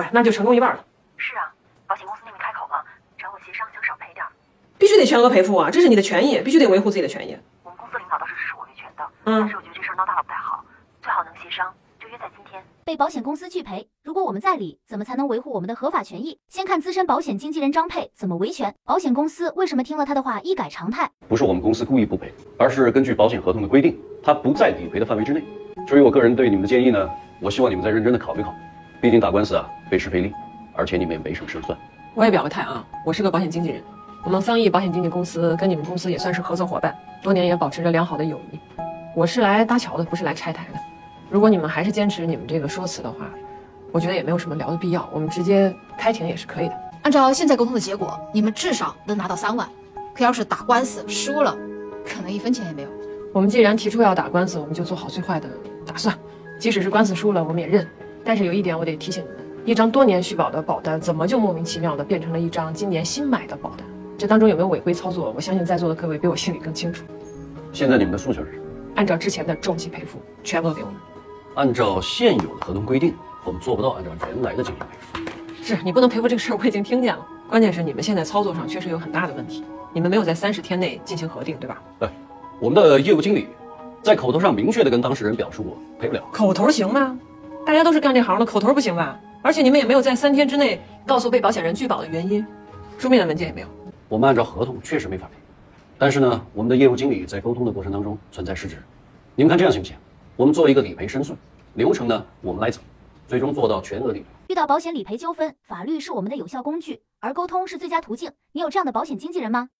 哎，那就成功一半了。是啊，保险公司那边开口了，找我协商，想少赔点。必须得全额赔付啊，这是你的权益，必须得维护自己的权益。我们公司领导倒是支持我维权的，嗯但是我觉得这事儿闹大了不太好，最好能协商，就约在今天。被保险公司拒赔，如果我们在理，怎么才能维护我们的合法权益？先看资深保险经纪人张佩怎么维权，保险公司为什么听了他的话一改常态？不是我们公司故意不赔，而是根据保险合同的规定，它不在理赔的范围之内。至于我个人对你们的建议呢，我希望你们再认真的考虑考虑。毕竟打官司啊，费时费力，而且你们也没什么胜算。我也表个态啊，我是个保险经纪人，我们方毅保险经纪公司跟你们公司也算是合作伙伴，多年也保持着良好的友谊。我是来搭桥的，不是来拆台的。如果你们还是坚持你们这个说辞的话，我觉得也没有什么聊的必要，我们直接开庭也是可以的。按照现在沟通的结果，你们至少能拿到三万。可要是打官司输了，可能一分钱也没有。我们既然提出要打官司，我们就做好最坏的打算。即使是官司输了，我们也认。但是有一点我得提醒你们：一张多年续保的保单，怎么就莫名其妙的变成了一张今年新买的保单？这当中有没有违规操作？我相信在座的各位比我心里更清楚。现在你们的诉求是什么？按照之前的重疾赔付，全额给我们。按照现有的合同规定，我们做不到按照原来的进行赔付。是你不能赔付这个事儿，我已经听见了。关键是你们现在操作上确实有很大的问题，你们没有在三十天内进行核定，对吧？哎，我们的业务经理在口头上明确的跟当事人表示过赔不了。口头行吗？大家都是干这行的，口头不行吧？而且你们也没有在三天之内告诉被保险人拒保的原因，书面的文件也没有。我们按照合同确实没法赔，但是呢，我们的业务经理在沟通的过程当中存在失职。你们看这样行不行？我们做一个理赔申诉流程呢，我们来走，最终做到全额理赔。遇到保险理赔纠纷，法律是我们的有效工具，而沟通是最佳途径。你有这样的保险经纪人吗？